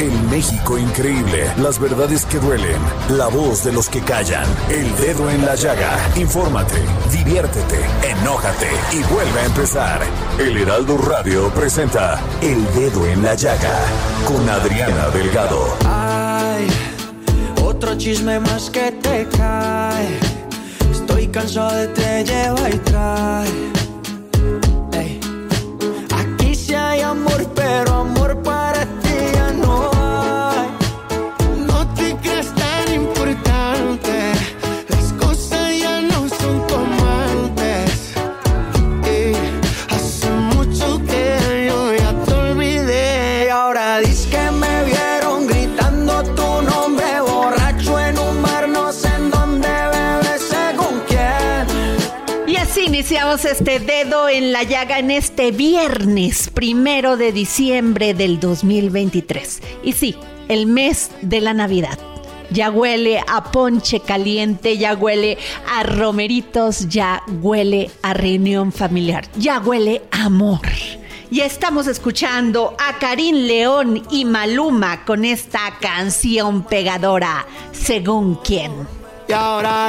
El México increíble. Las verdades que duelen. La voz de los que callan. El dedo en la llaga. Infórmate, diviértete, enójate y vuelve a empezar. El Heraldo Radio presenta El Dedo en la Llaga con Adriana Delgado. Ay, otro chisme más que te cae. Estoy cansado de te lleva y trae. Aquí sí hay amor, pero amor este dedo en la llaga en este viernes primero de diciembre del 2023. Y sí, el mes de la Navidad. Ya huele a ponche caliente, ya huele a romeritos, ya huele a reunión familiar, ya huele a amor. Y estamos escuchando a Karim León y Maluma con esta canción pegadora, según quién. Y ahora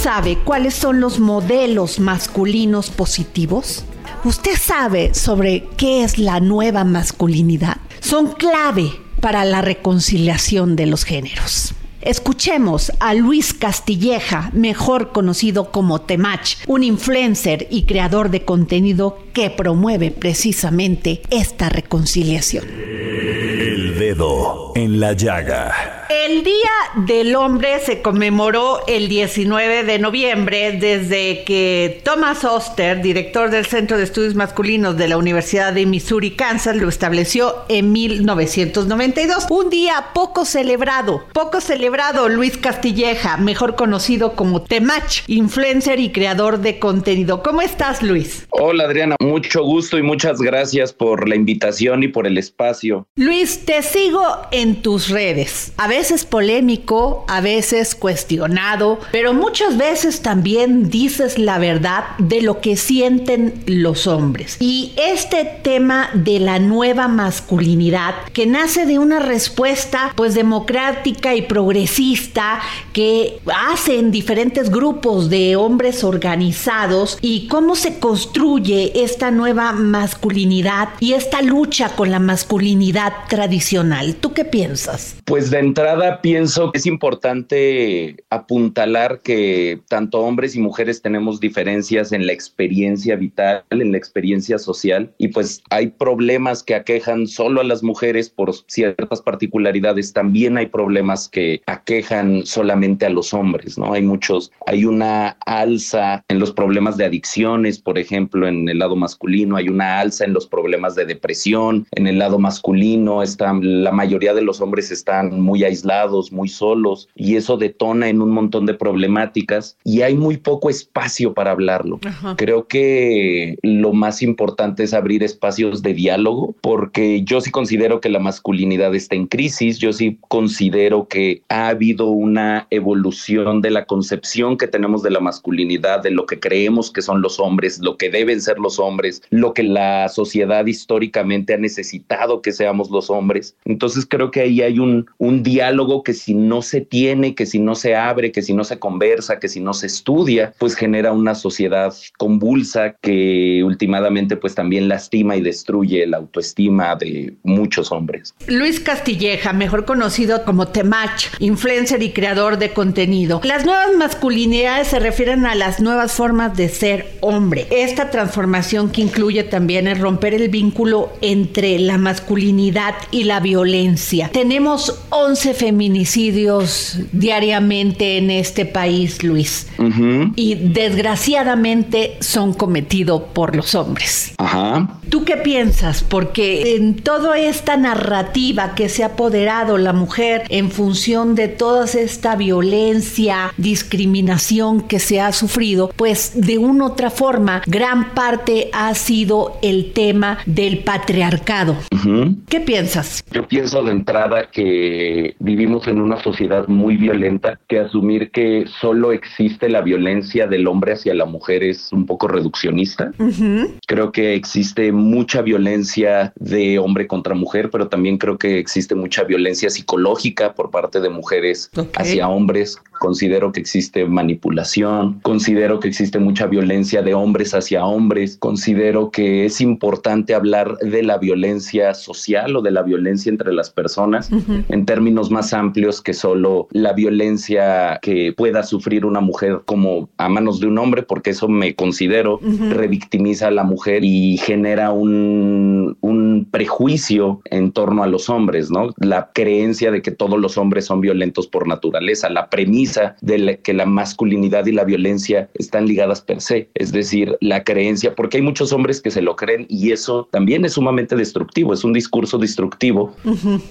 sabe cuáles son los modelos masculinos positivos? ¿Usted sabe sobre qué es la nueva masculinidad? Son clave para la reconciliación de los géneros. Escuchemos a Luis Castilleja, mejor conocido como Temach, un influencer y creador de contenido que promueve precisamente esta reconciliación. El Dedo en la Llaga. El Día del Hombre se conmemoró el 19 de noviembre desde que Thomas Oster, director del Centro de Estudios Masculinos de la Universidad de Missouri, Kansas, lo estableció en 1992. Un día poco celebrado, poco celebrado Luis Castilleja, mejor conocido como Temach, influencer y creador de contenido. ¿Cómo estás, Luis? Hola Adriana, mucho gusto y muchas gracias por la invitación y por el espacio. Luis, te sigo en tus redes. A veces polémico, a veces cuestionado, pero muchas veces también dices la verdad de lo que sienten los hombres. Y este tema de la nueva masculinidad que nace de una respuesta pues democrática y progresista que hacen diferentes grupos de hombres organizados y cómo se construye esta nueva masculinidad y esta lucha con la masculinidad tradicional. ¿Tú qué piensas? Pues de entrada pienso que es importante apuntalar que tanto hombres y mujeres tenemos diferencias en la experiencia vital, en la experiencia social y pues hay problemas que aquejan solo a las mujeres por ciertas particularidades, también hay problemas que aquejan solamente a los hombres, ¿no? Hay muchos, hay una alza en los problemas de adicciones, por ejemplo, en el lado masculino, hay una alza en los problemas de depresión, en el lado masculino están la mayoría de los hombres están muy aislados, muy solos y eso detona en un montón de problemáticas y hay muy poco espacio para hablarlo. Ajá. Creo que lo más importante es abrir espacios de diálogo porque yo sí considero que la masculinidad está en crisis, yo sí considero que ha habido una evolución de la concepción que tenemos de la masculinidad, de lo que creemos que son los hombres, lo que deben ser los hombres, lo que la sociedad históricamente ha necesitado que seamos los hombres. Entonces creo que ahí hay un, un diálogo que si no se tiene, que si no se abre, que si no se conversa, que si no se estudia, pues genera una sociedad convulsa que últimamente pues también lastima y destruye la autoestima de muchos hombres. Luis Castilleja, mejor conocido como Temach, influencer y creador de contenido. Las nuevas masculinidades se refieren a las nuevas formas de ser hombre. Esta transformación que incluye también el romper el vínculo entre la masculinidad y la violencia. Tenemos 11 feminicidios diariamente en este país, Luis. Y desgraciadamente son cometidos por los hombres. Ajá. ¿Tú qué piensas? Porque en toda esta narrativa que se ha apoderado la mujer en función de toda esta violencia, discriminación que se ha sufrido, pues de una u otra forma, gran parte ha sido el tema del patriarcado. ¿Qué piensas? Yo pienso de entrada que vivimos en una sociedad muy violenta, que asumir que solo existe la violencia del hombre hacia la mujer es un poco reduccionista. Creo que existe mucha violencia de hombre contra mujer, pero también creo que existe mucha violencia psicológica por parte de mujeres hacia hombres. Considero que existe manipulación, considero que existe mucha violencia de hombres hacia hombres, considero que es importante hablar de la violencia social o de la violencia entre las personas en términos más amplios que solo la violencia que pueda sufrir una mujer como a manos de un hombre, porque eso me considero revictimiza a la mujer y genera un, un prejuicio en torno a los hombres, ¿no? La creencia de que todos los hombres son violentos por naturaleza, la premisa de que la masculinidad y la violencia están ligadas per se, es decir, la creencia, porque hay muchos hombres que se lo creen y eso también es sumamente destructivo, es un discurso destructivo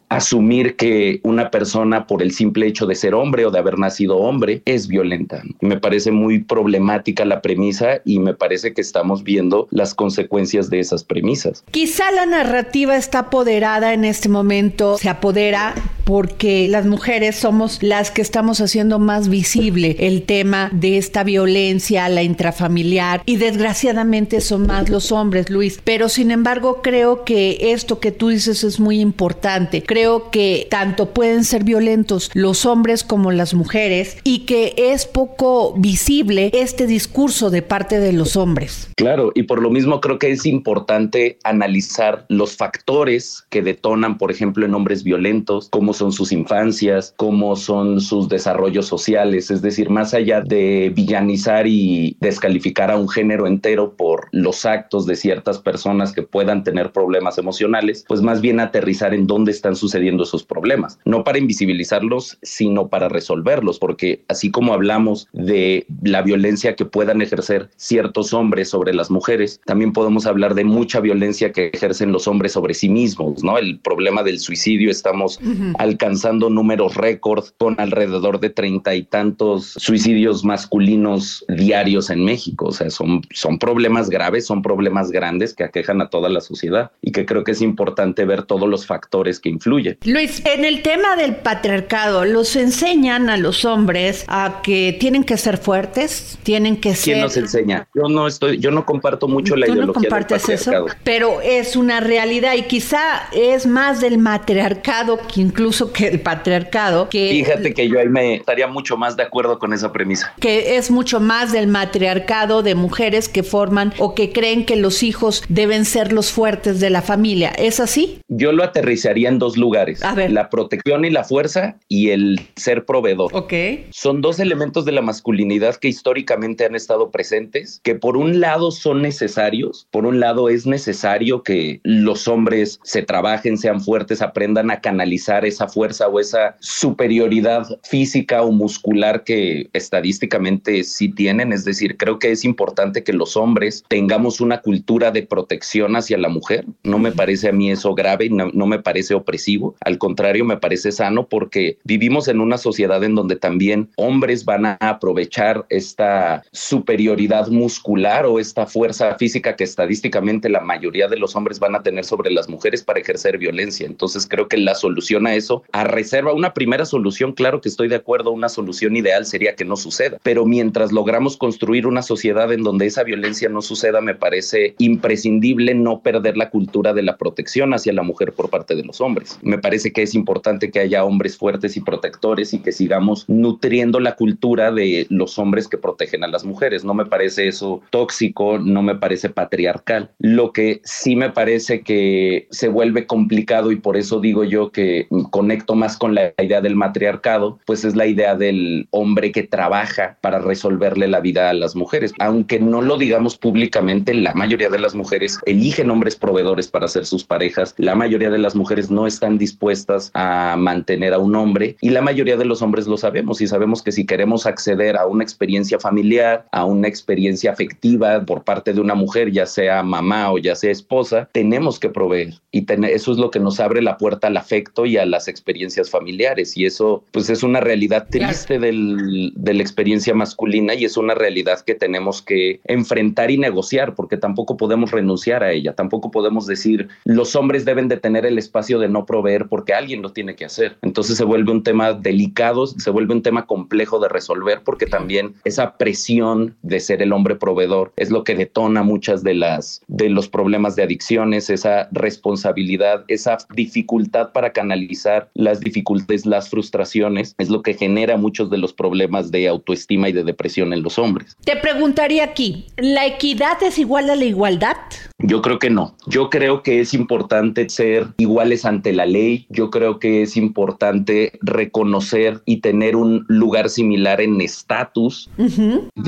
asumir que una persona por el simple hecho de ser hombre o de haber nacido hombre es violenta. Me parece muy problemática la premisa y me parece que estamos viendo las consecuencias de esas premisas. Quizá la narrativa está apoderada en este momento, se apodera porque las mujeres somos las que estamos haciendo más visible el tema de esta violencia, la intrafamiliar y desgraciadamente son más los hombres, Luis. Pero sin embargo creo que esto que tú dices es muy importante. Creo que tanto pueden ser violentos los hombres como las mujeres y que es poco visible este discurso de parte de los hombres. Claro, y por lo mismo creo que es importante analizar los factores que detonan, por ejemplo, en hombres violentos, cómo son sus infancias, cómo son sus desarrollos sociales, es decir, más allá de villanizar y descalificar a un género entero por los actos de ciertas personas que puedan tener problemas emocionales, pues más bien aterrizar en dónde están sucediendo esos problemas, no para invisibilizarlos, sino para resolverlos, porque así como hablamos de la violencia que puedan ejercer ciertos hombres sobre las mujeres, también podemos hablar de mucha violencia que ejercen los hombres sobre sí mismos, ¿no? El problema del suicidio, estamos alcanzando números récord con alrededor de treinta y tantos suicidios masculinos diarios en México, o sea, son, son problemas graves, son problemas grandes que aquejan a toda la sociedad y que creo que es importante ver todos los factores que influyen. Luis, en el tema del patriarcado, los enseñan a los hombres a que tienen que ser fuertes, tienen que ser... ¿Quién nos enseña? Yo no estoy, yo no comparto mucho la ideología no compartes del patriarcado. Eso, pero es una realidad y quizá es más del matriarcado que incluso que el patriarcado. Que Fíjate que yo ahí me estaría mucho más de acuerdo con esa premisa. Que es mucho más del matriarcado de mujeres que forman o que creen que los hijos deben ser los fuertes de la familia. ¿Es así? Yo lo aterrizaría en dos lugares. A ver. La protección y la fuerza y el ser proveedor. Ok. Son dos elementos de la masculinidad que históricamente han estado presentes, que por un lado son necesarios, por un lado es necesario que los hombres se trabajen, sean fuertes, aprendan a canalizar esa fuerza o esa superioridad física o muscular que estadísticamente sí tienen. Es decir, creo que es importante que los hombres tengamos una cultura de protección hacia la mujer. No me parece a mí eso grave, no, no me parece opresivo. Al contrario, me parece sano porque vivimos en una sociedad en donde también hombres van a aprovechar esta superioridad muscular o esta fuerza física que estadísticamente la mayoría de los hombres van a tener sobre las mujeres para ejercer violencia. Entonces creo que la solución a eso, a reserva, una primera solución, claro que estoy de acuerdo, una solución ideal sería que no suceda, pero mientras logramos construir una sociedad en donde esa violencia no suceda, me parece imprescindible no perder la cultura de la protección hacia la mujer por parte de los hombres. Me parece que es importante que haya hombres fuertes y protectores y que sigamos nutriendo la cultura de los hombres que protegen a las mujeres. No me parece eso tóxico, no me parece patriarcal. Lo que sí me parece que se vuelve complicado y por eso digo yo que conecto más con la idea del matriarcado, pues es la idea del hombre que trabaja para resolverle la vida a las mujeres. Aunque no lo digamos públicamente, la mayoría de las mujeres eligen hombres proveedores para ser sus parejas, la mayoría de las mujeres no están dispuestas a mantener a un hombre y la mayoría de los hombres lo sabemos y sabemos que si queremos acceder a una experiencia familiar, a una experiencia afectiva por parte de una mujer, ya sea mamá o ya sea esposa, tenemos que proveer. Y eso es lo que nos abre la puerta al afecto y a las experiencias familiares y eso pues es una realidad triste del, de la experiencia masculina y es una realidad que tenemos que enfrentar y negociar porque tampoco podemos renunciar a ella, tampoco podemos decir los hombres deben de tener el espacio de no proveer porque alguien lo tiene que hacer. Entonces se vuelve un tema delicado, se vuelve un tema complejo de resolver porque también esa presión de ser el hombre proveedor es lo que detona muchas de las de los problemas de adicciones, esa responsabilidad, esa dificultad para canalizar las dificultades, las frustraciones, es lo que genera muchos de los problemas de autoestima y de depresión en los hombres. Te preguntaría aquí, ¿la equidad es igual a la igualdad? Yo creo que no. Yo creo que es importante ser iguales ante la ley. Yo creo que es importante reconocer y tener un lugar similar en estatus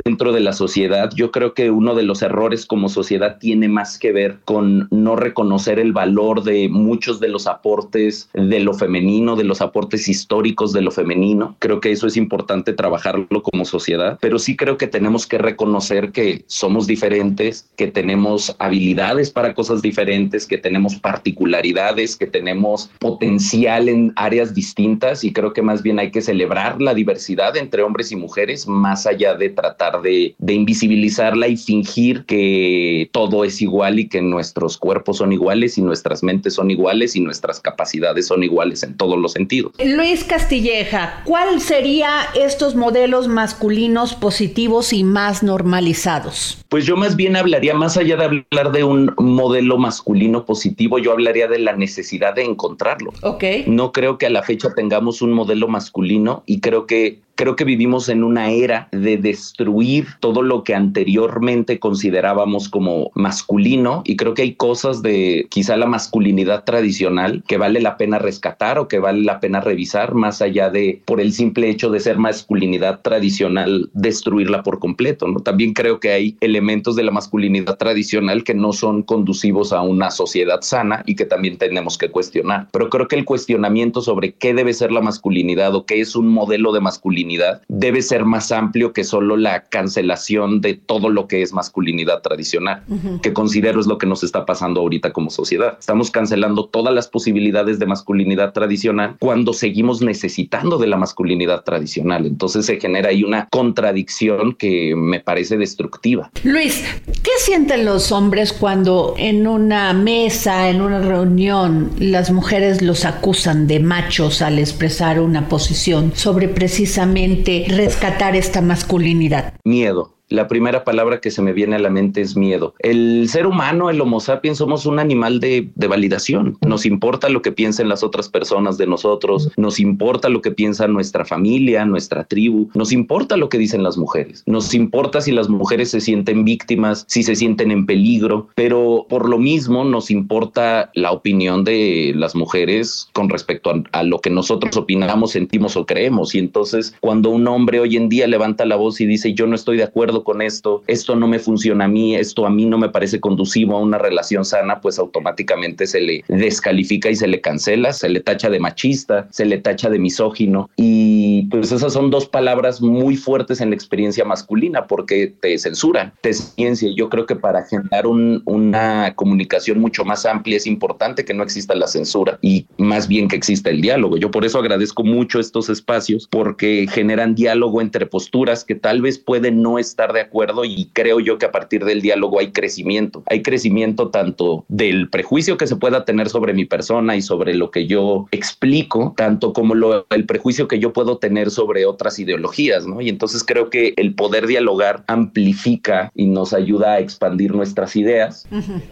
dentro de la sociedad. Yo creo que uno de los errores como sociedad tiene más que ver con no reconocer el valor de muchos de los aportes de lo femenino, de los aportes históricos de lo femenino. Creo que eso es importante trabajarlo como sociedad, pero sí creo que tenemos que reconocer que somos diferentes, que tenemos habilidades para cosas diferentes, que tenemos particularidades, que tenemos potencial en áreas distintas y creo que más bien hay que celebrar la diversidad entre hombres y mujeres más allá de tratar de, invisibilizarla y fingir que todo es igual y que nuestros cuerpos son iguales y nuestras mentes son iguales y nuestras capacidades son iguales en todos los sentidos. Luis Castilleja, ¿cuál sería estos modelos masculinos positivos y más normalizados? Pues yo más bien hablaría, más allá de hablar de un modelo masculino positivo, yo hablaría de la necesidad de encontrarlo. Ok. No creo que a la fecha tengamos un modelo masculino y creo que creo que vivimos en una era de destruir todo lo que anteriormente considerábamos como masculino y creo que hay cosas de quizá la masculinidad tradicional que vale la pena rescatar o que vale la pena revisar más allá de por el simple hecho de ser masculinidad tradicional destruirla por completo, ¿no? También creo que hay elementos de la masculinidad tradicional que no son conducivos a una sociedad sana y que también tenemos que cuestionar. Pero creo que el cuestionamiento sobre qué debe ser la masculinidad o qué es un modelo de masculinidad debe ser más amplio que solo la cancelación de todo lo que es masculinidad tradicional, que considero es lo que nos está pasando ahorita como sociedad. Estamos cancelando todas las posibilidades de masculinidad tradicional cuando seguimos necesitando de la masculinidad tradicional. Entonces se genera ahí una contradicción que me parece destructiva. Luis, ¿qué sienten los hombres cuando en una mesa, en una reunión, las mujeres los acusan de machos al expresar una posición sobre precisamente rescatar esta masculinidad? Miedo la primera palabra que se me viene a la mente es miedo. El ser humano, el Homo sapiens, somos un animal de, validación. Nos importa lo que piensen las otras personas de nosotros, nos importa lo que piensa nuestra familia, nuestra tribu, nos importa lo que dicen las mujeres, nos importa si las mujeres se sienten víctimas, si se sienten en peligro, pero por lo mismo nos importa la opinión de las mujeres con respecto a, a lo que nosotros opinamos, sentimos o creemos. Y entonces cuando un hombre hoy en día levanta la voz y dice yo no estoy de acuerdo con esto, esto no me funciona a mí, esto a mí no me parece conducivo a una relación sana, pues automáticamente se le descalifica y se le cancela, se le tacha de machista, se le tacha de misógino y pues esas son dos palabras muy fuertes en la experiencia masculina porque te censuran, te ciencia. Yo creo que para generar una comunicación mucho más amplia es importante que no exista la censura y más bien que exista el diálogo. Yo por eso agradezco mucho estos espacios porque generan diálogo entre posturas que tal vez pueden no estar estar de acuerdo y creo yo que a partir del diálogo hay crecimiento. Hay crecimiento tanto del prejuicio que se pueda tener sobre mi persona y sobre lo que yo explico, tanto como lo, el prejuicio que yo puedo tener sobre otras ideologías, ¿no? Y entonces creo que el poder dialogar amplifica y nos ayuda a expandir nuestras ideas,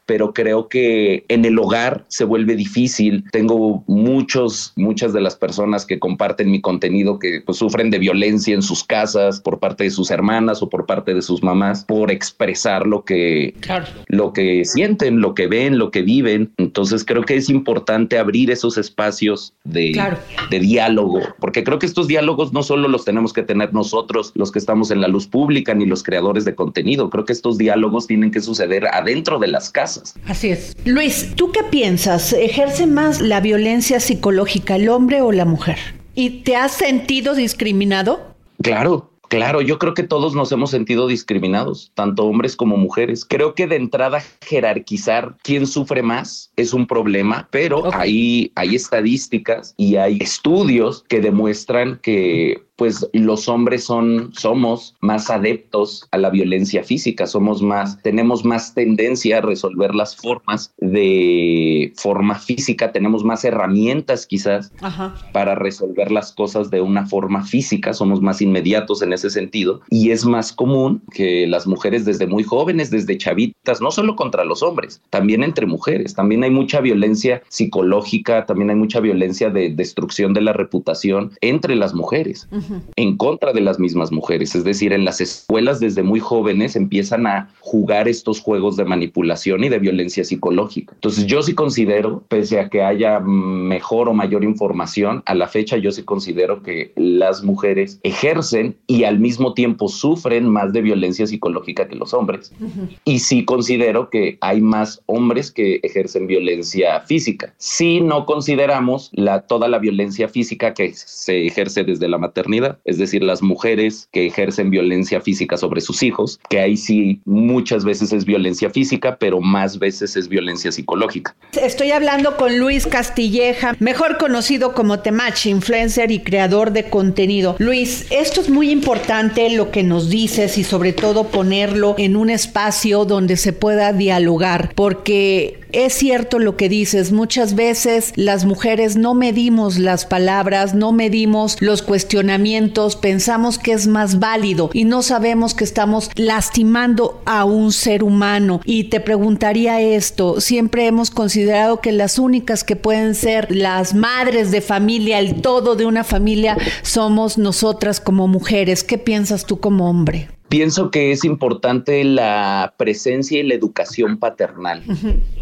pero creo que en el hogar se vuelve difícil. Tengo muchos, muchas de las personas que comparten mi contenido que pues, sufren de violencia en sus casas por parte de sus hermanas o por parte de sus mamás por expresar lo que, lo que sienten, lo que ven, lo que viven. Entonces creo que es importante abrir esos espacios de, de diálogo, porque creo que estos diálogos no solo los tenemos que tener nosotros, los que estamos en la luz pública, ni los creadores de contenido. Creo que estos diálogos tienen que suceder adentro de las casas. Así es. Luis, ¿tú qué piensas? ¿Ejerce más la violencia psicológica el hombre o la mujer? ¿Y te has sentido discriminado? Claro, Claro, yo creo que todos nos hemos sentido discriminados, tanto hombres como mujeres. Creo que de entrada jerarquizar quién sufre más es un problema, pero ahí hay estadísticas y hay estudios que demuestran que pues los hombres son, somos más adeptos a la violencia física, somos más, tenemos más tendencia a resolver las formas de forma física, tenemos más herramientas quizás para resolver las cosas de una forma física, somos más inmediatos en ese sentido y es más común que las mujeres desde muy jóvenes, desde chavitas, no solo contra los hombres, también entre mujeres, también hay mucha violencia psicológica, también hay mucha violencia de destrucción de la reputación entre las mujeres en contra de las mismas mujeres. Es decir, en las escuelas desde muy jóvenes empiezan a jugar estos juegos de manipulación y de violencia psicológica. Entonces yo sí considero, pese a que haya mejor o mayor información, a la fecha yo sí considero que las mujeres ejercen y al mismo tiempo sufren más de violencia psicológica que los hombres. Y sí considero que hay más hombres que ejercen violencia física. Si no consideramos la, toda la violencia física que se ejerce desde la maternidad es decir, las mujeres que ejercen violencia física sobre sus hijos, que ahí sí muchas veces es violencia física, pero más veces es violencia psicológica. Estoy hablando con Luis Castilleja, mejor conocido como Temach, influencer y creador de contenido. Luis, esto es muy importante lo que nos dices y sobre todo ponerlo en un espacio donde se pueda dialogar, porque es cierto lo que dices, muchas veces las mujeres no medimos las palabras, no medimos los cuestionamientos, pensamos que es más válido y no sabemos que estamos lastimando a un ser humano. Y te preguntaría esto, siempre hemos considerado que las únicas que pueden ser las madres de familia, el todo de una familia, somos nosotras como mujeres. ¿Qué piensas tú como hombre? Pienso que es importante la presencia y la educación paternal.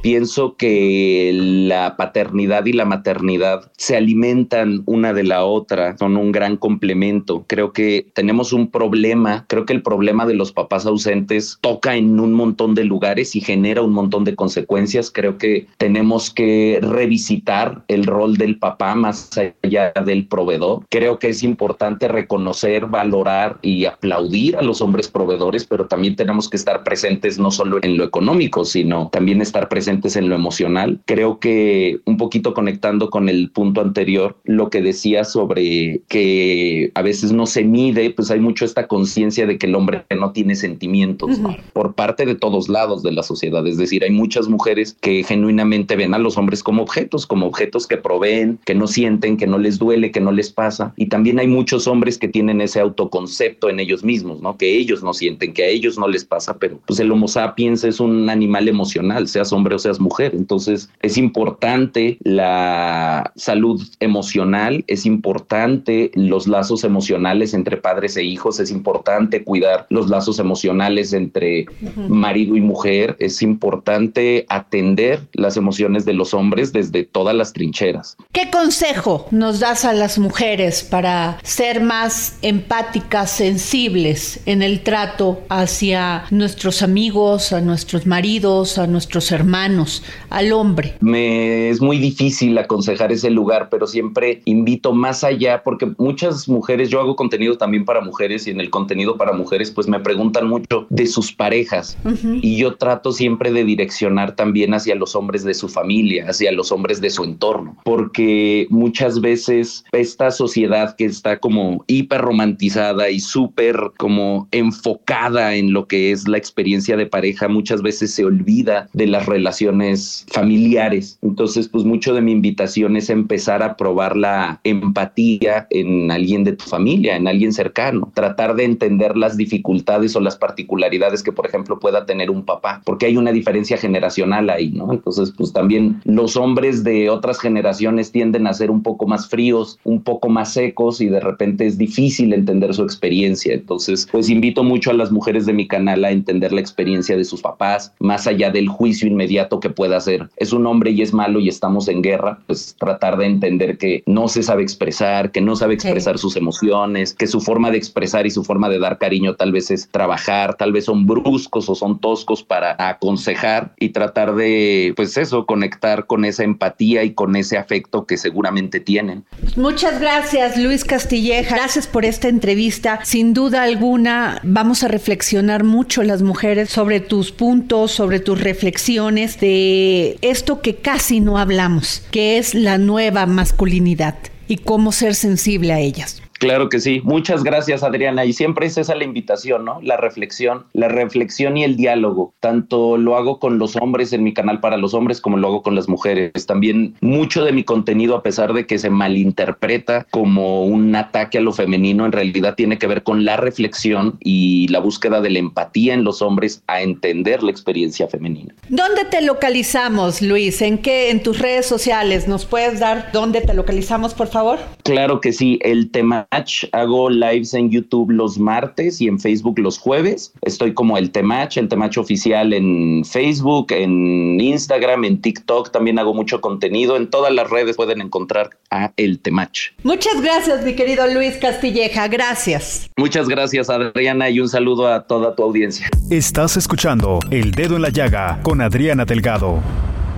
Pienso que la paternidad y la maternidad se alimentan una de la otra, son un gran complemento. Creo que tenemos un problema, creo que el problema de los papás ausentes toca en un montón de lugares y genera un montón de consecuencias. Creo que tenemos que revisitar el rol del papá más allá del proveedor. Creo que es importante reconocer, valorar y aplaudir a los hombres proveedores, pero también tenemos que estar presentes no solo en lo económico, sino también estar presentes en lo emocional. Creo que un poquito conectando con el punto anterior, lo que decía sobre que a veces no se mide, pues hay mucho esta conciencia de que el hombre no tiene sentimientos por parte de todos lados de la sociedad. Es decir, hay muchas mujeres que genuinamente ven a los hombres como objetos, como objetos que proveen, que no sienten, que no les duele, que no les pasa. Y también hay muchos hombres que tienen ese autoconcepto en ellos mismos, ¿no? Que ellos no sienten, que a ellos no les pasa, pero pues el Homo sapiens es un animal emocional, seas hombre o seas mujer. Entonces es importante la salud emocional, es importante los lazos emocionales entre padres e hijos, es importante cuidar los lazos emocionales entre marido y mujer, es importante atender las emociones de los hombres desde todas las trincheras. ¿Qué consejo nos das a las mujeres para ser más empáticas, sensibles en el trato hacia nuestros amigos, a nuestros maridos, a nuestros hermanos, al hombre? Me es muy difícil aconsejar ese lugar, pero siempre invito más allá porque muchas mujeres, yo hago contenido también para mujeres y en el contenido para mujeres pues me preguntan mucho de sus parejas y yo trato siempre de direccionar también hacia los hombres de su familia, hacia los hombres de su entorno, porque muchas veces esta sociedad que está como hiper romantizada y súper como en enfocada en lo que es la experiencia de pareja, muchas veces se olvida de las relaciones familiares. Entonces, pues mucho de mi invitación es empezar a probar la empatía en alguien de tu familia, en alguien cercano, tratar de entender las dificultades o las particularidades que, por ejemplo, pueda tener un papá, porque hay una diferencia generacional ahí, ¿no? Entonces, pues también los hombres de otras generaciones tienden a ser un poco más fríos, un poco más secos y de repente es difícil entender su experiencia. Entonces, pues invito mucho a las mujeres de mi canal a entender la experiencia de sus papás, más allá del juicio inmediato que pueda hacer. Es un hombre y es malo y estamos en guerra, pues tratar de entender que no se sabe expresar, que no sabe expresar sus emociones, que su forma de expresar y su forma de dar cariño tal vez es trabajar, tal vez son bruscos o son toscos para aconsejar y tratar de, pues eso, conectar con esa empatía y con ese afecto que seguramente tienen. Muchas gracias, Luis Castilleja. Gracias por esta entrevista. Sin duda alguna, vamos a reflexionar mucho las mujeres sobre tus puntos, sobre tus reflexiones de esto que casi no hablamos, que es la nueva masculinidad y cómo ser sensible a ellas. Claro que sí. Muchas gracias, Adriana. Y siempre es esa la invitación, ¿no? La reflexión, la reflexión y el diálogo. Tanto lo hago con los hombres en mi canal para los hombres como lo hago con las mujeres. También mucho de mi contenido, a pesar de que se malinterpreta como un ataque a lo femenino, en realidad tiene que ver con la reflexión y la búsqueda de la empatía en los hombres a entender la experiencia femenina. ¿Dónde te localizamos, Luis? ¿En qué? ¿En tus redes sociales? ¿Nos puedes dar dónde te localizamos, por favor? Claro que sí. El tema Hago lives en YouTube los martes y en Facebook los jueves. Estoy como el Temach, el Temach oficial en Facebook, en Instagram, en TikTok. También hago mucho contenido. En todas las redes pueden encontrar a el Temach. Muchas gracias, mi querido Luis Castilleja. Gracias. Muchas gracias, Adriana, y un saludo a toda tu audiencia. Estás escuchando El Dedo en la Llaga con Adriana Delgado.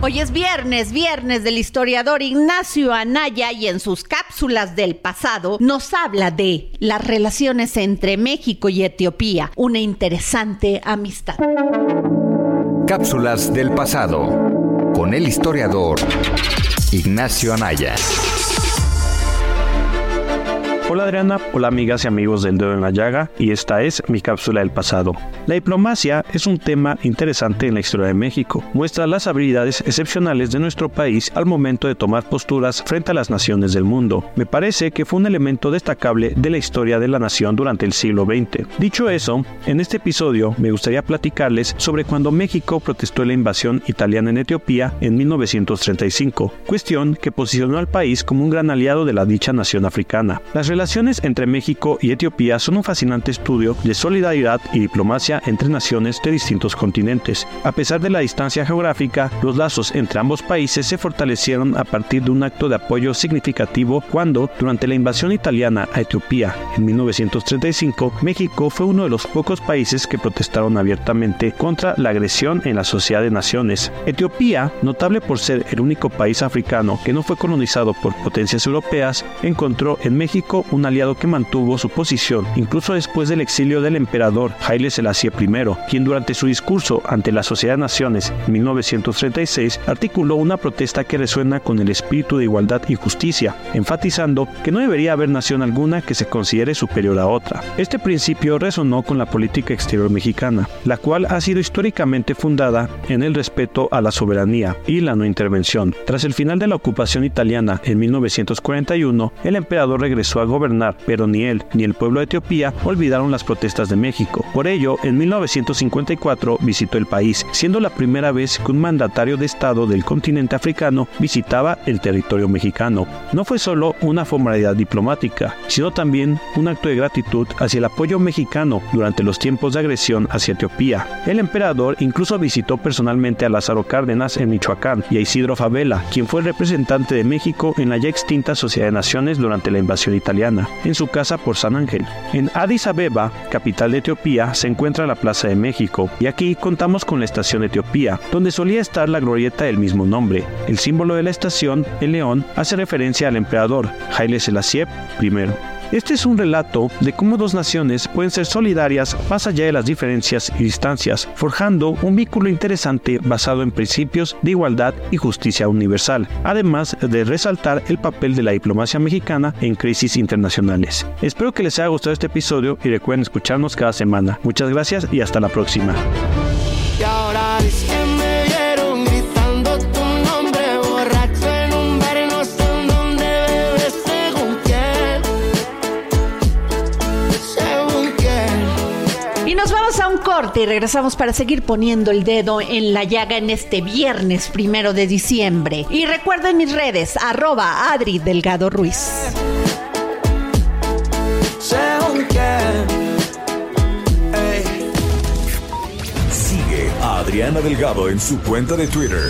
Hoy es viernes, viernes del historiador Ignacio Anaya y en sus cápsulas del pasado nos habla de las relaciones entre México y Etiopía, una interesante amistad. Cápsulas del pasado con el historiador Ignacio Anaya. Hola Adriana, hola amigas y amigos del dedo en la llaga y esta es mi cápsula del pasado. La diplomacia es un tema interesante en la historia de México. Muestra las habilidades excepcionales de nuestro país al momento de tomar posturas frente a las naciones del mundo. Me parece que fue un elemento destacable de la historia de la nación durante el siglo XX. Dicho eso, en este episodio me gustaría platicarles sobre cuando México protestó la invasión italiana en Etiopía en 1935, cuestión que posicionó al país como un gran aliado de la dicha nación africana. Las relaciones entre México y Etiopía son un fascinante estudio de solidaridad y diplomacia entre naciones de distintos continentes. A pesar de la distancia geográfica, los lazos entre ambos países se fortalecieron a partir de un acto de apoyo significativo cuando, durante la invasión italiana a Etiopía en 1935, México fue uno de los pocos países que protestaron abiertamente contra la agresión en la Sociedad de Naciones. Etiopía, notable por ser el único país africano que no fue colonizado por potencias europeas, encontró en México un aliado que mantuvo su posición incluso después del exilio del emperador Haile Selassie I, quien durante su discurso ante la Sociedad de Naciones en 1936 articuló una protesta que resuena con el espíritu de igualdad y justicia, enfatizando que no debería haber nación alguna que se considere superior a otra. Este principio resonó con la política exterior mexicana, la cual ha sido históricamente fundada en el respeto a la soberanía y la no intervención. Tras el final de la ocupación italiana en 1941, el emperador regresó a gobernar, pero ni él ni el pueblo de Etiopía olvidaron las protestas de México. Por ello, en 1954 visitó el país, siendo la primera vez que un mandatario de Estado del continente africano visitaba el territorio mexicano. No fue solo una formalidad diplomática, sino también un acto de gratitud hacia el apoyo mexicano durante los tiempos de agresión hacia Etiopía. El emperador incluso visitó personalmente a Lázaro Cárdenas en Michoacán y a Isidro Favela, quien fue representante de México en la ya extinta Sociedad de Naciones durante la invasión italiana, en su casa por San Ángel. En Addis Abeba, capital de Etiopía, se encuentra la Plaza de México y aquí contamos con la estación Etiopía, donde solía estar la glorieta del mismo nombre. El símbolo de la estación, el león, hace referencia al emperador Haile Selassie I. Este es un relato de cómo dos naciones pueden ser solidarias más allá de las diferencias y distancias, forjando un vínculo interesante basado en principios de igualdad y justicia universal, además de resaltar el papel de la diplomacia mexicana en crisis internacionales. Espero que les haya gustado este episodio y recuerden escucharnos cada semana. Muchas gracias y hasta la próxima. Y regresamos para seguir poniendo el dedo en la llaga en este viernes primero de diciembre. Y recuerden mis redes, arroba Adri Delgado Ruiz. Sigue a Adriana Delgado en su cuenta de Twitter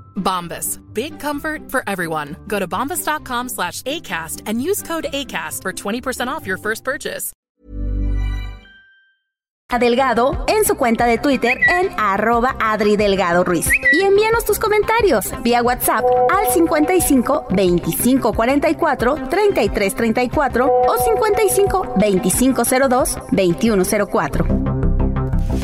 Bombas. Big comfort for everyone. Go to bombas.com slash ACAST and use code ACAST for 20% off your first purchase. Delgado en su cuenta de Twitter en arroba Adri Delgado Ruiz. Y envíanos tus comentarios vía WhatsApp al 55 25 44 33 34 o 55 25 02 21 04.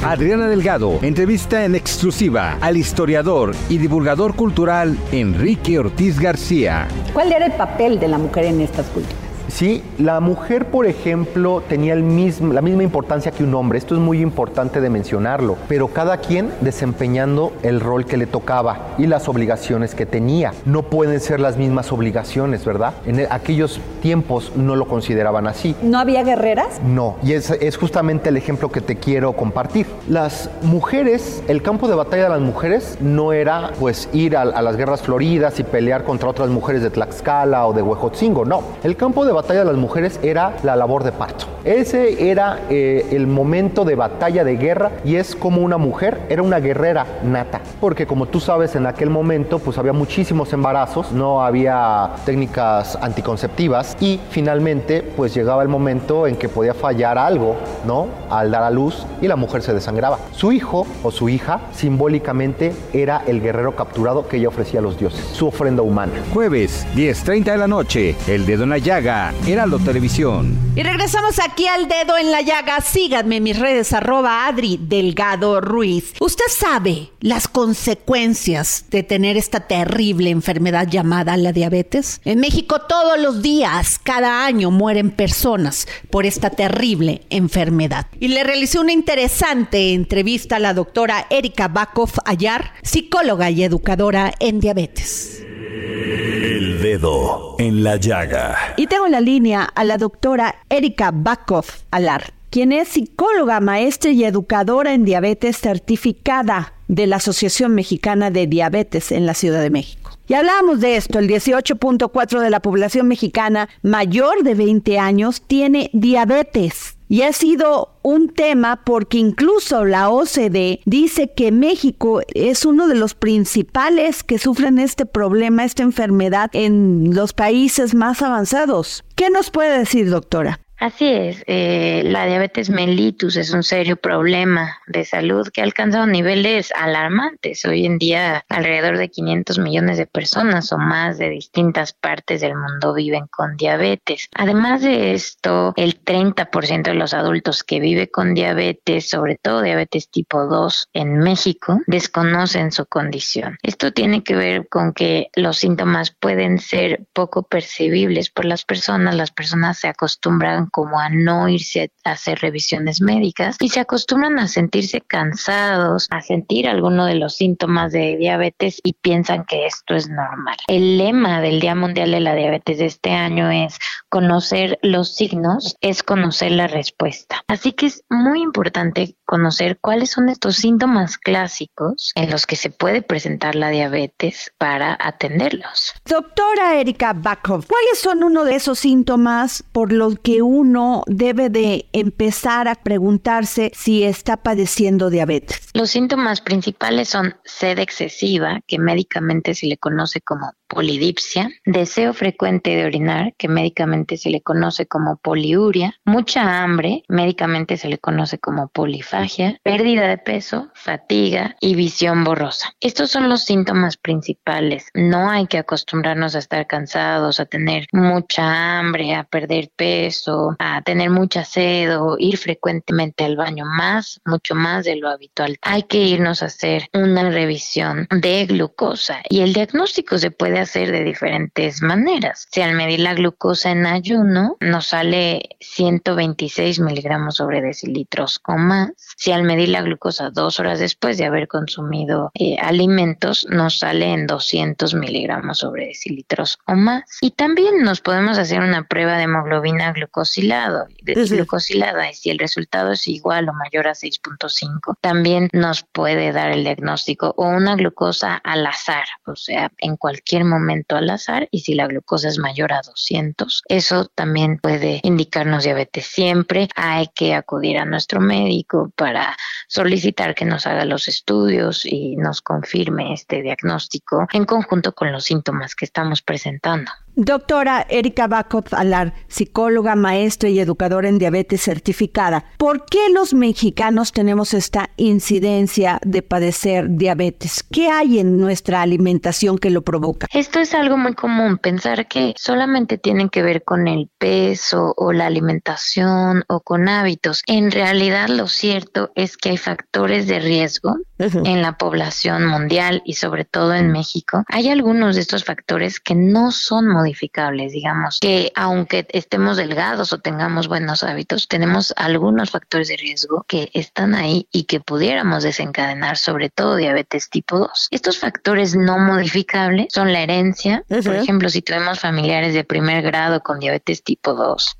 Adriana Delgado entrevista en exclusiva al historiador y divulgador cultural Enrique Ortiz García. ¿Cuál era el papel de la mujer en estas culturas? Sí, la mujer, por ejemplo, tenía el mismo, la misma importancia que un hombre. Esto es muy importante de mencionarlo, pero cada quien desempeñando el rol que le tocaba y las obligaciones que tenía. No pueden ser las mismas obligaciones, ¿verdad? En aquellos tiempos no lo consideraban así. ¿No había guerreras? No, y es, es justamente el ejemplo que te quiero compartir. Las mujeres, el campo de batalla de las mujeres no era pues ir a, a las guerras floridas y pelear contra otras mujeres de Tlaxcala o de Huejotzingo, no. El campo de batalla batalla de las mujeres era la labor de parto. Ese era eh, el momento de batalla de guerra y es como una mujer era una guerrera nata, porque como tú sabes en aquel momento pues había muchísimos embarazos, no había técnicas anticonceptivas y finalmente pues llegaba el momento en que podía fallar algo, ¿no? Al dar a luz y la mujer se desangraba. Su hijo o su hija simbólicamente era el guerrero capturado que ella ofrecía a los dioses, su ofrenda humana. Jueves 10:30 de la noche, El dedo en la llaga Heraldo Televisión. Y regresamos aquí al dedo en la llaga. Síganme en mis redes, arroba Adri Delgado Ruiz. Usted sabe las consecuencias de tener esta terrible enfermedad llamada la diabetes. En México todos los días, cada año, mueren personas por esta terrible enfermedad. Y le realicé una interesante entrevista a la doctora Erika Bakov Ayar, psicóloga y educadora en diabetes. El dedo en la llaga. Y tengo en la línea a la doctora Erika Bakov Alar, quien es psicóloga, maestra y educadora en diabetes certificada de la Asociación Mexicana de Diabetes en la Ciudad de México. Y hablamos de esto, el 18.4 de la población mexicana mayor de 20 años tiene diabetes. Y ha sido un tema porque incluso la OCDE dice que México es uno de los principales que sufren este problema, esta enfermedad en los países más avanzados. ¿Qué nos puede decir, doctora? Así es, eh, la diabetes mellitus es un serio problema de salud que ha alcanzado niveles alarmantes. Hoy en día alrededor de 500 millones de personas o más de distintas partes del mundo viven con diabetes. Además de esto, el 30% de los adultos que vive con diabetes, sobre todo diabetes tipo 2 en México, desconocen su condición. Esto tiene que ver con que los síntomas pueden ser poco percibibles por las personas, las personas se acostumbran como a no irse a hacer revisiones médicas y se acostumbran a sentirse cansados, a sentir alguno de los síntomas de diabetes y piensan que esto es normal. El lema del Día Mundial de la Diabetes de este año es conocer los signos, es conocer la respuesta. Así que es muy importante conocer cuáles son estos síntomas clásicos en los que se puede presentar la diabetes para atenderlos. Doctora Erika Bakov, ¿cuáles son uno de esos síntomas por los que uno debe de empezar a preguntarse si está padeciendo diabetes? Los síntomas principales son sed excesiva, que médicamente se le conoce como polidipsia, deseo frecuente de orinar, que médicamente se le conoce como poliuria, mucha hambre, médicamente se le conoce como polifagia, pérdida de peso, fatiga y visión borrosa. Estos son los síntomas principales. No hay que acostumbrarnos a estar cansados, a tener mucha hambre, a perder peso, a tener mucha sed o ir frecuentemente al baño más, mucho más de lo habitual. Hay que irnos a hacer una revisión de glucosa y el diagnóstico se puede hacer de diferentes maneras. Si al medir la glucosa en ayuno nos sale 126 miligramos sobre decilitros o más, si al medir la glucosa dos horas después de haber consumido eh, alimentos nos sale en 200 miligramos sobre decilitros o más. Y también nos podemos hacer una prueba de hemoglobina glucosilado, de glucosilada y si el resultado es igual o mayor a 6.5, también nos puede dar el diagnóstico o una glucosa al azar, o sea, en cualquier momento al azar y si la glucosa es mayor a 200, eso también puede indicarnos diabetes. Siempre hay que acudir a nuestro médico para solicitar que nos haga los estudios y nos confirme este diagnóstico en conjunto con los síntomas que estamos presentando. Doctora Erika Bakov Alar, psicóloga, maestra y educadora en diabetes certificada, ¿por qué los mexicanos tenemos esta incidencia de padecer diabetes? ¿Qué hay en nuestra alimentación que lo provoca? Esto es algo muy común, pensar que solamente tienen que ver con el peso o la alimentación o con hábitos. En realidad lo cierto es que hay factores de riesgo en la población mundial y sobre todo en México. Hay algunos de estos factores que no son modificables modificables, digamos, que aunque estemos delgados o tengamos buenos hábitos, tenemos algunos factores de riesgo que están ahí y que pudiéramos desencadenar, sobre todo diabetes tipo 2. Estos factores no modificables son la herencia, por ejemplo, si tenemos familiares de primer grado con diabetes tipo 2,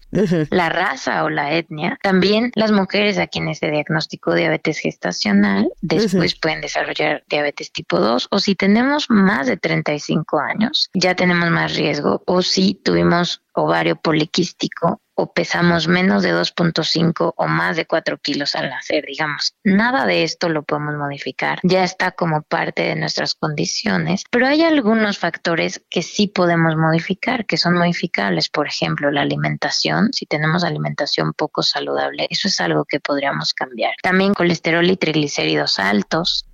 la raza o la etnia, también las mujeres a quienes se diagnosticó diabetes gestacional, después pueden desarrollar diabetes tipo 2 o si tenemos más de 35 años, ya tenemos más riesgo o si tuvimos ovario poliquístico o pesamos menos de 2.5 o más de 4 kilos al nacer, digamos. Nada de esto lo podemos modificar, ya está como parte de nuestras condiciones, pero hay algunos factores que sí podemos modificar, que son modificables, por ejemplo, la alimentación, si tenemos alimentación poco saludable, eso es algo que podríamos cambiar. También colesterol y triglicéridos altos,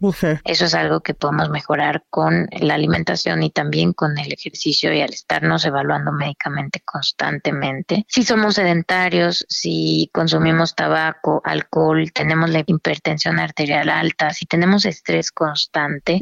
eso es algo que podemos mejorar con la alimentación y también con el ejercicio y al estarnos evaluando médicamente constantemente. Si somos sedentarios, si consumimos tabaco, alcohol, tenemos la hipertensión arterial alta, si tenemos estrés constante,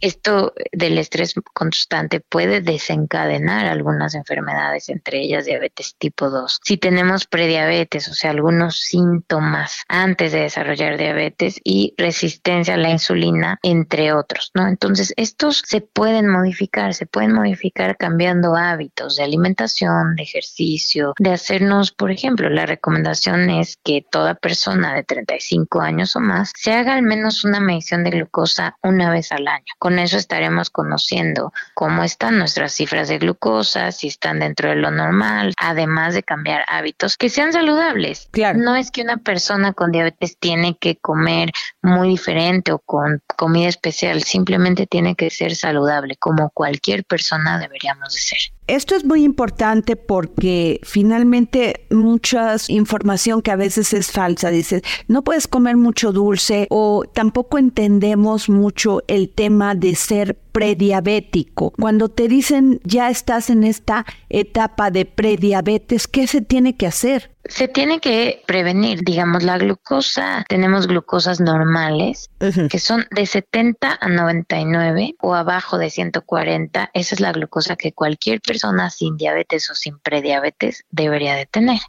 esto del estrés constante puede desencadenar algunas enfermedades, entre ellas diabetes tipo 2. Si tenemos prediabetes, o sea, algunos síntomas antes de desarrollar diabetes y resistencia a la insulina, entre otros, ¿no? Entonces, estos se pueden modificar, se pueden modificar cambiando hábitos de alimentación, de ejercicio, de hacernos, por ejemplo, la recomendación es que toda persona de 35 años o más se haga al menos una medición de glucosa una vez al año. Con eso estaremos conociendo cómo están nuestras cifras de glucosa, si están dentro de lo normal, además de cambiar hábitos que sean saludables. Claro. No es que una persona con diabetes tiene que comer muy diferente o con comida especial, simplemente tiene que ser saludable, como cualquier persona deberíamos de ser. Esto es muy importante porque finalmente mucha información que a veces es falsa, dice, no puedes comer mucho dulce o tampoco entendemos mucho el tema de ser prediabético. Cuando te dicen ya estás en esta etapa de prediabetes, ¿qué se tiene que hacer? Se tiene que prevenir, digamos, la glucosa, tenemos glucosas normales que son de 70 a 99 o abajo de 140, esa es la glucosa que cualquier persona sin diabetes o sin prediabetes debería de tener.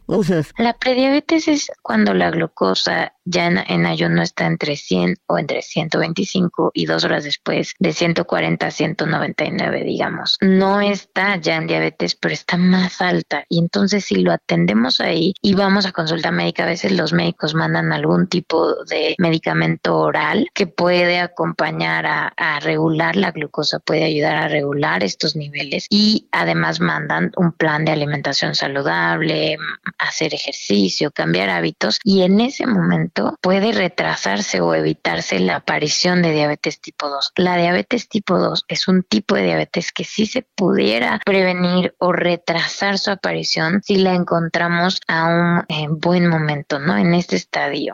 La prediabetes es cuando la glucosa ya en, ayuno está entre 100 o entre 125 y dos horas después de 140 a 199, digamos. No está ya en diabetes, pero está más alta. Y entonces si lo atendemos ahí y vamos a consulta médica, a veces los médicos mandan algún tipo de medicamento oral que puede acompañar a, a regular la glucosa, puede ayudar a regular estos niveles y además mandan un plan de alimentación saludable, hacer ejercicio, cambiar hábitos y en ese momento puede retrasarse o evitarse la aparición de diabetes tipo 2. La diabetes tipo 2 es un tipo de diabetes que sí se pudiera prevenir o retrasar su aparición si la encontramos a un eh, buen momento, ¿no? En este estadio.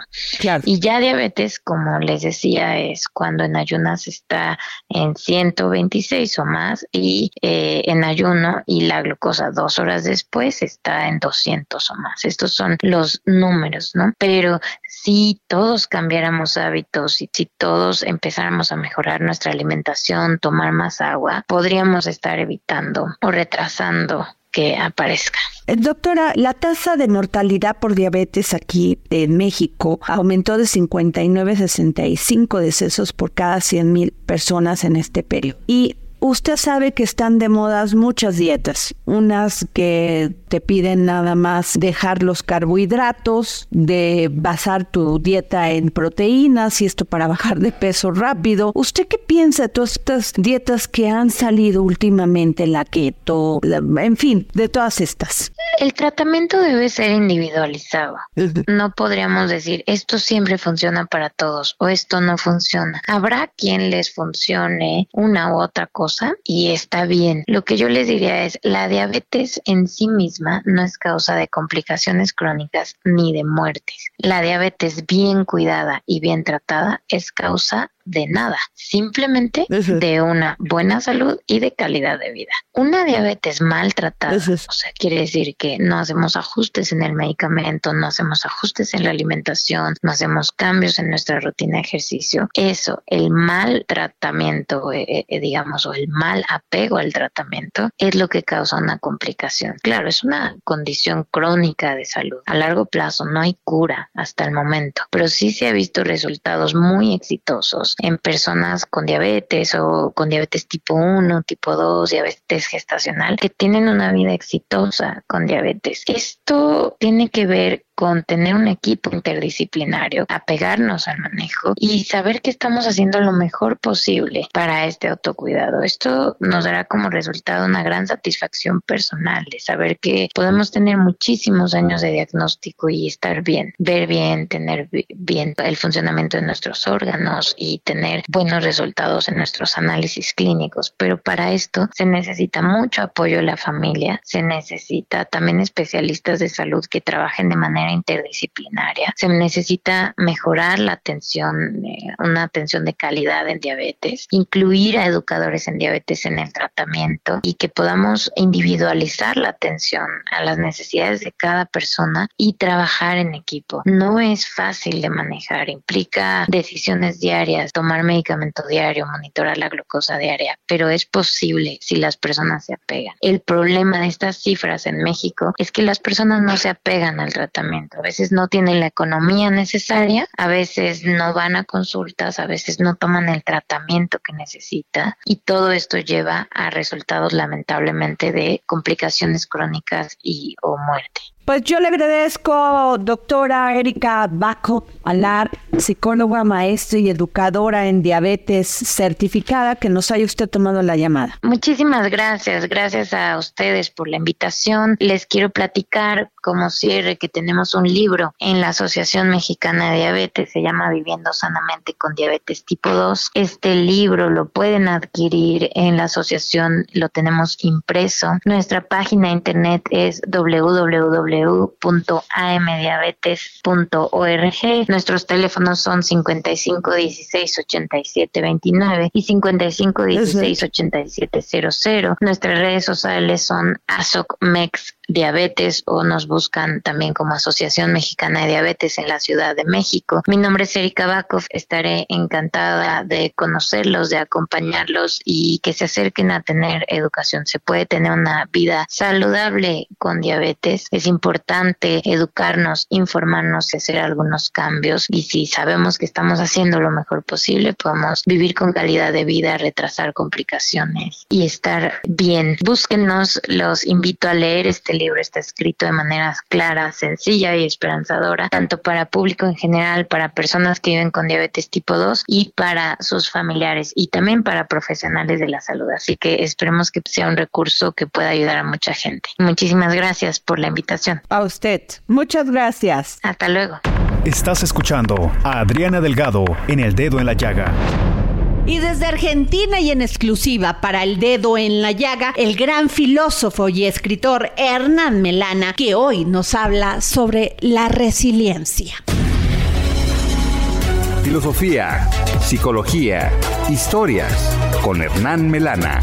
Y ya diabetes, como les decía, es cuando en ayunas está en 126 o más y eh, en ayuno y la glucosa dos horas después está en 200 o más. Estos son los números, ¿no? Pero si todos cambiáramos hábitos y si todos empezáramos a mejorar nuestra alimentación, tomar más agua, podríamos estar evitando o retrasando que aparezca. Eh, doctora, la tasa de mortalidad por diabetes aquí en México aumentó de 59 a 65 decesos por cada 100 mil personas en este periodo. Y Usted sabe que están de modas muchas dietas, unas que te piden nada más dejar los carbohidratos, de basar tu dieta en proteínas y esto para bajar de peso rápido. ¿Usted qué piensa de todas estas dietas que han salido últimamente, la keto, en fin, de todas estas? El tratamiento debe ser individualizado. No podríamos decir esto siempre funciona para todos o esto no funciona. Habrá quien les funcione una u otra cosa y está bien. Lo que yo les diría es, la diabetes en sí misma no es causa de complicaciones crónicas ni de muertes. La diabetes bien cuidada y bien tratada es causa de nada, simplemente de una buena salud y de calidad de vida. Una diabetes maltratada, o sea, quiere decir que no hacemos ajustes en el medicamento, no hacemos ajustes en la alimentación, no hacemos cambios en nuestra rutina de ejercicio. Eso, el mal tratamiento, eh, eh, digamos, o el mal apego al tratamiento, es lo que causa una complicación. Claro, es una condición crónica de salud. A largo plazo no hay cura hasta el momento, pero sí se ha visto resultados muy exitosos en personas con diabetes o con diabetes tipo 1, tipo 2, diabetes gestacional, que tienen una vida exitosa con diabetes. Esto tiene que ver con tener un equipo interdisciplinario, apegarnos al manejo y saber que estamos haciendo lo mejor posible para este autocuidado. Esto nos dará como resultado una gran satisfacción personal de saber que podemos tener muchísimos años de diagnóstico y estar bien, ver bien, tener bien el funcionamiento de nuestros órganos y tener buenos resultados en nuestros análisis clínicos. Pero para esto se necesita mucho apoyo de la familia, se necesita también especialistas de salud que trabajen de manera interdisciplinaria. Se necesita mejorar la atención, una atención de calidad en diabetes, incluir a educadores en diabetes en el tratamiento y que podamos individualizar la atención a las necesidades de cada persona y trabajar en equipo. No es fácil de manejar, implica decisiones diarias, tomar medicamento diario, monitorar la glucosa diaria, pero es posible si las personas se apegan. El problema de estas cifras en México es que las personas no se apegan al tratamiento a veces no tienen la economía necesaria, a veces no van a consultas, a veces no toman el tratamiento que necesita y todo esto lleva a resultados lamentablemente de complicaciones crónicas y o muerte. Pues yo le agradezco, doctora Erika Baco Alar, psicóloga, maestra y educadora en diabetes certificada, que nos haya usted tomado la llamada. Muchísimas gracias, gracias a ustedes por la invitación. Les quiero platicar como cierre que tenemos un libro en la Asociación Mexicana de Diabetes, se llama Viviendo Sanamente con Diabetes Tipo 2. Este libro lo pueden adquirir en la asociación, lo tenemos impreso. Nuestra página de internet es www www.amdiabetes.org. Nuestros teléfonos son 55 16 87 29 y 55 16 87 00. Nuestras redes sociales son ASOCMEX diabetes o nos buscan también como Asociación Mexicana de Diabetes en la Ciudad de México. Mi nombre es Erika Bakov, estaré encantada de conocerlos, de acompañarlos y que se acerquen a tener educación. Se puede tener una vida saludable con diabetes. Es importante educarnos, informarnos y hacer algunos cambios y si sabemos que estamos haciendo lo mejor posible, podemos vivir con calidad de vida, retrasar complicaciones y estar bien. Búsquenos, los invito a leer este libro está escrito de manera clara, sencilla y esperanzadora, tanto para público en general, para personas que viven con diabetes tipo 2 y para sus familiares y también para profesionales de la salud. Así que esperemos que sea un recurso que pueda ayudar a mucha gente. Muchísimas gracias por la invitación. A usted. Muchas gracias. Hasta luego. Estás escuchando a Adriana Delgado en El Dedo en la Llaga. Y desde Argentina y en exclusiva para el dedo en la llaga, el gran filósofo y escritor Hernán Melana, que hoy nos habla sobre la resiliencia. Filosofía, psicología, historias con Hernán Melana.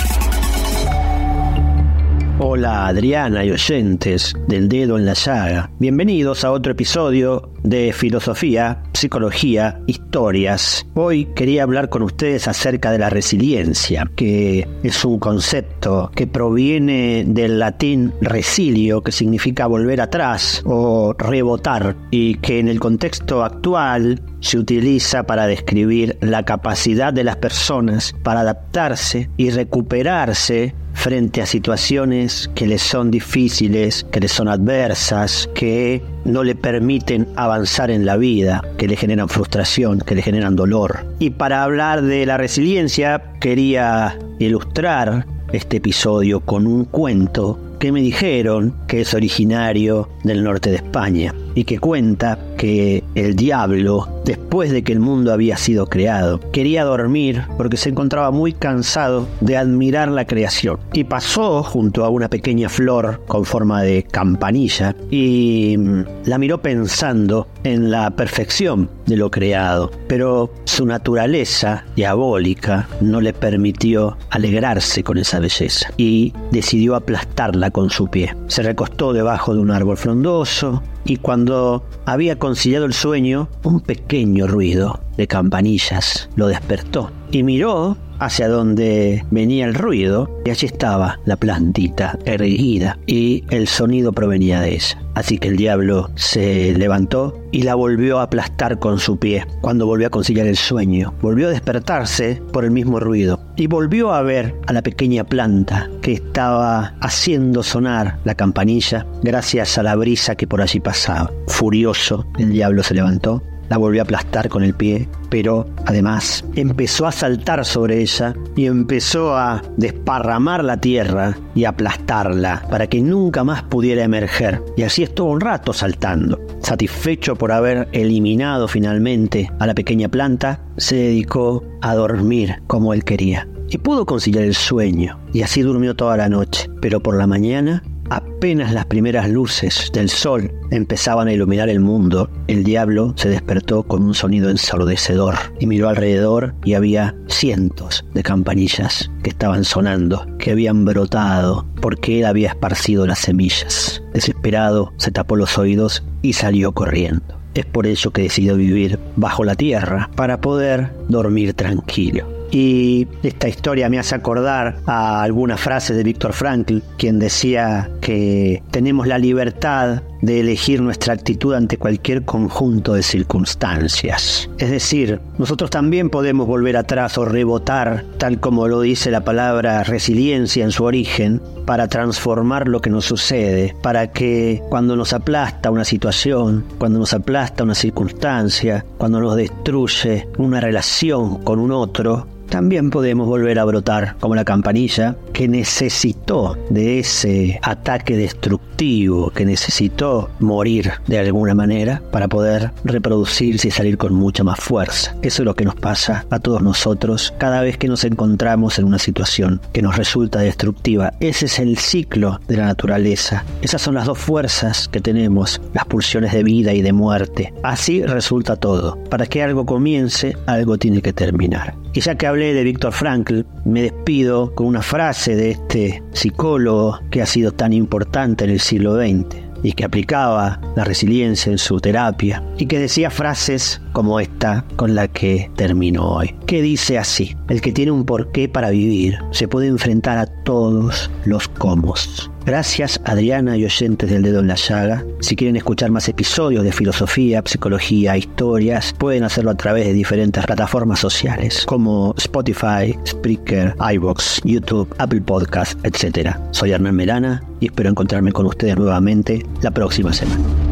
Hola Adriana y oyentes del dedo en la llaga. Bienvenidos a otro episodio de Filosofía, Psicología, Historias. Hoy quería hablar con ustedes acerca de la resiliencia, que es un concepto que proviene del latín resilio, que significa volver atrás o rebotar, y que en el contexto actual se utiliza para describir la capacidad de las personas para adaptarse y recuperarse frente a situaciones que les son difíciles, que les son adversas, que no le permiten avanzar en la vida, que le generan frustración, que le generan dolor. Y para hablar de la resiliencia quería ilustrar este episodio con un cuento que me dijeron que es originario del norte de España y que cuenta que el diablo, después de que el mundo había sido creado, quería dormir porque se encontraba muy cansado de admirar la creación y pasó junto a una pequeña flor con forma de campanilla y mm, la miró pensando en la perfección de lo creado, pero su naturaleza diabólica no le permitió alegrarse con esa belleza y decidió aplastarla con su pie. Se recostó debajo de un árbol frondoso y cuando había conciliado el sueño, un pequeño ruido de campanillas lo despertó y miró hacia donde venía el ruido y allí estaba la plantita erguida y el sonido provenía de ella. Así que el diablo se levantó y la volvió a aplastar con su pie cuando volvió a conciliar el sueño. Volvió a despertarse por el mismo ruido y volvió a ver a la pequeña planta que estaba haciendo sonar la campanilla gracias a la brisa que por allí pasaba. Furioso, el diablo se levantó la volvió a aplastar con el pie, pero además empezó a saltar sobre ella y empezó a desparramar la tierra y aplastarla para que nunca más pudiera emerger. Y así estuvo un rato saltando. Satisfecho por haber eliminado finalmente a la pequeña planta, se dedicó a dormir como él quería. Y pudo conciliar el sueño, y así durmió toda la noche. Pero por la mañana Apenas las primeras luces del sol empezaban a iluminar el mundo, el diablo se despertó con un sonido ensordecedor y miró alrededor y había cientos de campanillas que estaban sonando, que habían brotado porque él había esparcido las semillas. Desesperado, se tapó los oídos y salió corriendo. Es por ello que decidió vivir bajo la tierra para poder dormir tranquilo. Y esta historia me hace acordar a alguna frase de Víctor Frankl, quien decía que tenemos la libertad de elegir nuestra actitud ante cualquier conjunto de circunstancias. Es decir, nosotros también podemos volver atrás o rebotar, tal como lo dice la palabra resiliencia en su origen, para transformar lo que nos sucede, para que cuando nos aplasta una situación, cuando nos aplasta una circunstancia, cuando nos destruye una relación con un otro, también podemos volver a brotar como la campanilla que necesitó de ese ataque destructivo, que necesitó morir de alguna manera para poder reproducirse y salir con mucha más fuerza. Eso es lo que nos pasa a todos nosotros cada vez que nos encontramos en una situación que nos resulta destructiva. Ese es el ciclo de la naturaleza. Esas son las dos fuerzas que tenemos, las pulsiones de vida y de muerte. Así resulta todo. Para que algo comience, algo tiene que terminar. Y ya que hablé de Víctor Frankl, me despido con una frase de este psicólogo que ha sido tan importante en el siglo XX y que aplicaba la resiliencia en su terapia y que decía frases como esta con la que termino hoy, que dice así, el que tiene un porqué para vivir se puede enfrentar a todos los comos. Gracias Adriana y oyentes del dedo en la llaga. Si quieren escuchar más episodios de filosofía, psicología, historias, pueden hacerlo a través de diferentes plataformas sociales como Spotify, Spreaker, iBox, YouTube, Apple Podcast, etc. Soy Hernán Merana y espero encontrarme con ustedes nuevamente la próxima semana.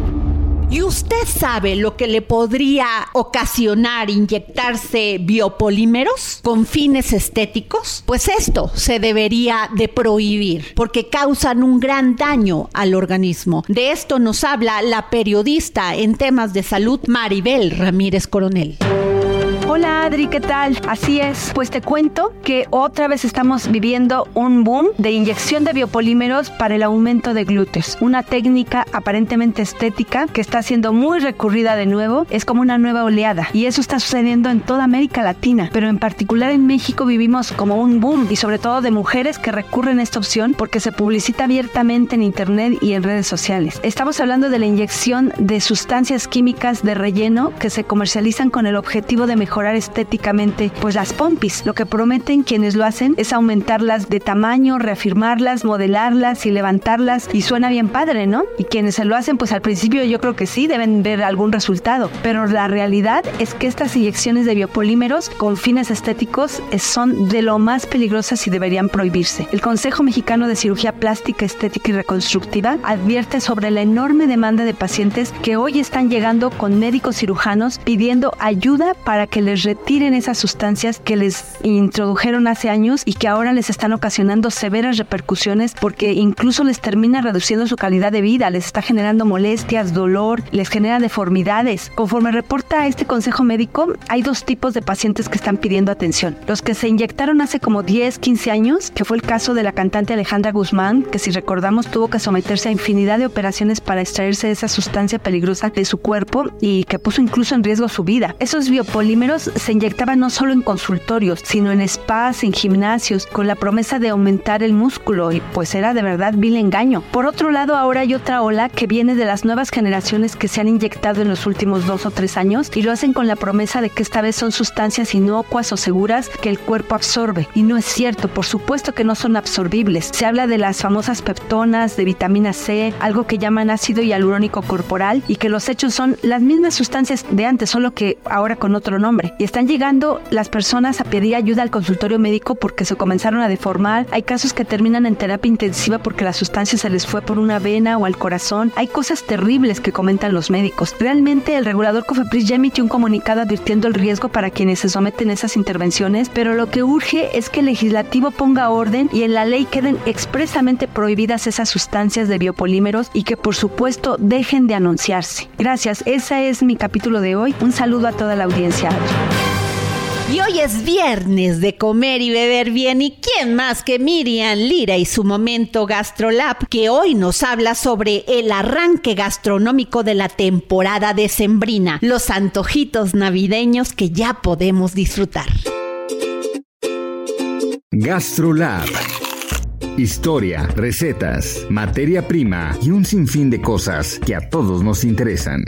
¿Y usted sabe lo que le podría ocasionar inyectarse biopolímeros con fines estéticos? Pues esto se debería de prohibir porque causan un gran daño al organismo. De esto nos habla la periodista en temas de salud Maribel Ramírez Coronel. Hola Adri, ¿qué tal? Así es, pues te cuento que otra vez estamos viviendo un boom de inyección de biopolímeros para el aumento de glúteos. Una técnica aparentemente estética que está siendo muy recurrida de nuevo, es como una nueva oleada y eso está sucediendo en toda América Latina, pero en particular en México vivimos como un boom y sobre todo de mujeres que recurren a esta opción porque se publicita abiertamente en internet y en redes sociales. Estamos hablando de la inyección de sustancias químicas de relleno que se comercializan con el objetivo de mejorar estéticamente pues las pompis. Lo que prometen quienes lo hacen es aumentarlas de tamaño, reafirmarlas, modelarlas y levantarlas y suena bien padre, ¿no? Y quienes se lo hacen pues al principio yo creo que sí deben ver algún resultado, pero la realidad es que estas inyecciones de biopolímeros con fines estéticos son de lo más peligrosas y deberían prohibirse. El Consejo Mexicano de Cirugía Plástica, Estética y Reconstructiva advierte sobre la enorme demanda de pacientes que hoy están llegando con médicos cirujanos pidiendo ayuda para que les retiren esas sustancias que les introdujeron hace años y que ahora les están ocasionando severas repercusiones porque incluso les termina reduciendo su calidad de vida, les está generando molestias, dolor, les genera deformidades. Conforme reporta este consejo médico, hay dos tipos de pacientes que están pidiendo atención. Los que se inyectaron hace como 10, 15 años, que fue el caso de la cantante Alejandra Guzmán, que si recordamos tuvo que someterse a infinidad de operaciones para extraerse esa sustancia peligrosa de su cuerpo y que puso incluso en riesgo su vida. Esos biopolímeros se inyectaban no solo en consultorios, sino en spas, en gimnasios, con la promesa de aumentar el músculo y pues era de verdad vil engaño. Por otro lado, ahora hay otra ola que viene de las nuevas generaciones que se han inyectado en los últimos dos o tres años y lo hacen con la promesa de que esta vez son sustancias inocuas o seguras que el cuerpo absorbe. Y no es cierto, por supuesto que no son absorbibles. Se habla de las famosas peptonas, de vitamina C, algo que llaman ácido hialurónico corporal y que los hechos son las mismas sustancias de antes, solo que ahora con otro nombre. Y están llegando las personas a pedir ayuda al consultorio médico porque se comenzaron a deformar. Hay casos que terminan en terapia intensiva porque la sustancia se les fue por una vena o al corazón. Hay cosas terribles que comentan los médicos. Realmente el regulador COFEPRIS ya emitió un comunicado advirtiendo el riesgo para quienes se someten a esas intervenciones, pero lo que urge es que el legislativo ponga orden y en la ley queden expresamente prohibidas esas sustancias de biopolímeros y que por supuesto dejen de anunciarse. Gracias, ese es mi capítulo de hoy. Un saludo a toda la audiencia. Y hoy es viernes de comer y beber bien. ¿Y quién más que Miriam Lira y su momento GastroLab, que hoy nos habla sobre el arranque gastronómico de la temporada decembrina, los antojitos navideños que ya podemos disfrutar? GastroLab. Historia, recetas, materia prima y un sinfín de cosas que a todos nos interesan.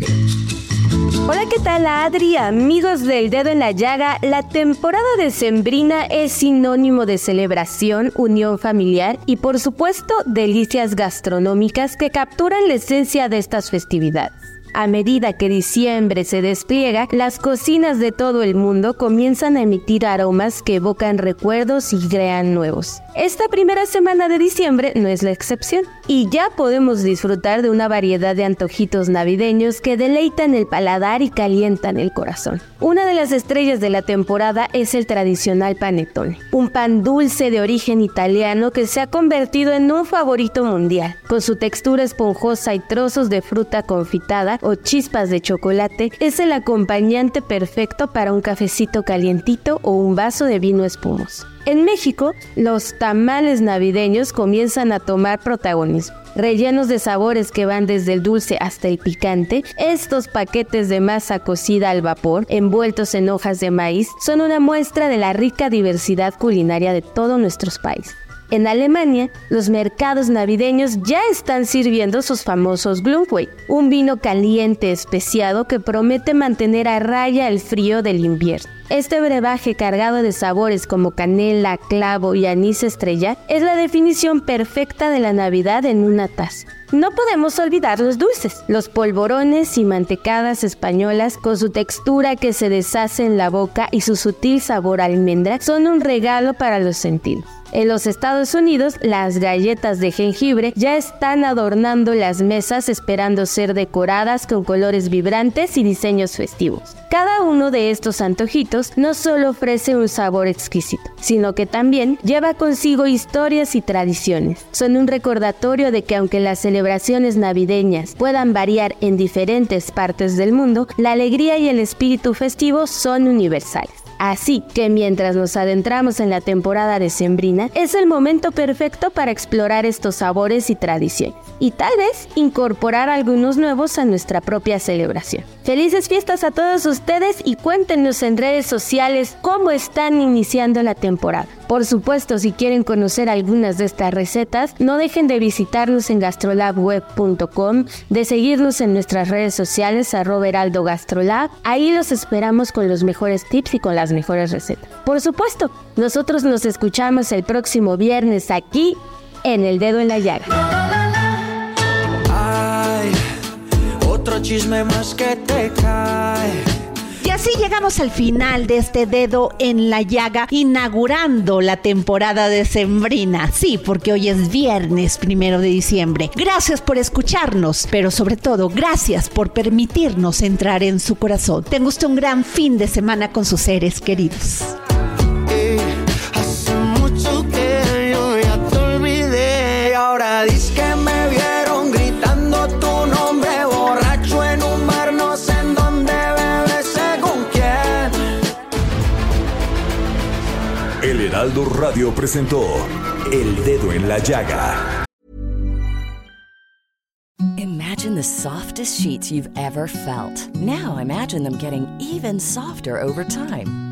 Hola, ¿qué tal Adri? Amigos del dedo en la llaga, la temporada decembrina es sinónimo de celebración, unión familiar y por supuesto delicias gastronómicas que capturan la esencia de estas festividades. A medida que diciembre se despliega, las cocinas de todo el mundo comienzan a emitir aromas que evocan recuerdos y crean nuevos. Esta primera semana de diciembre no es la excepción y ya podemos disfrutar de una variedad de antojitos navideños que deleitan el paladar y calientan el corazón. Una de las estrellas de la temporada es el tradicional panettone, un pan dulce de origen italiano que se ha convertido en un favorito mundial. Con su textura esponjosa y trozos de fruta confitada o chispas de chocolate, es el acompañante perfecto para un cafecito calientito o un vaso de vino espumoso. En México, los tamales navideños comienzan a tomar protagonismo. Rellenos de sabores que van desde el dulce hasta el picante, estos paquetes de masa cocida al vapor, envueltos en hojas de maíz, son una muestra de la rica diversidad culinaria de todos nuestros países. En Alemania, los mercados navideños ya están sirviendo sus famosos Glühwein, un vino caliente especiado que promete mantener a raya el frío del invierno. Este brebaje cargado de sabores como canela, clavo y anís estrella es la definición perfecta de la Navidad en una taza. No podemos olvidar los dulces, los polvorones y mantecadas españolas con su textura que se deshace en la boca y su sutil sabor a almendra son un regalo para los sentidos. En los Estados Unidos, las galletas de jengibre ya están adornando las mesas esperando ser decoradas con colores vibrantes y diseños festivos. Cada uno de estos antojitos no solo ofrece un sabor exquisito, sino que también lleva consigo historias y tradiciones. Son un recordatorio de que aunque las celebraciones navideñas puedan variar en diferentes partes del mundo, la alegría y el espíritu festivo son universales. Así que mientras nos adentramos en la temporada decembrina, es el momento perfecto para explorar estos sabores y tradiciones, y tal vez incorporar algunos nuevos a nuestra propia celebración. Felices fiestas a todos ustedes y cuéntenos en redes sociales cómo están iniciando la temporada. Por supuesto, si quieren conocer algunas de estas recetas, no dejen de visitarnos en gastrolabweb.com, de seguirnos en nuestras redes sociales heraldo gastrolab. Ahí los esperamos con los mejores tips y con las mejores recetas. Por supuesto, nosotros nos escuchamos el próximo viernes aquí en El Dedo en la Llaga. Y así llegamos al final de este dedo en la llaga, inaugurando la temporada de Sembrina. Sí, porque hoy es viernes primero de diciembre. Gracias por escucharnos, pero sobre todo, gracias por permitirnos entrar en su corazón. Tenga usted un gran fin de semana con sus seres queridos. Heraldo Radio presentó El Dedo en la Llaga. Imagine the softest sheets you've ever felt. Now imagine them getting even softer over time.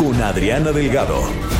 Con Adriana Delgado.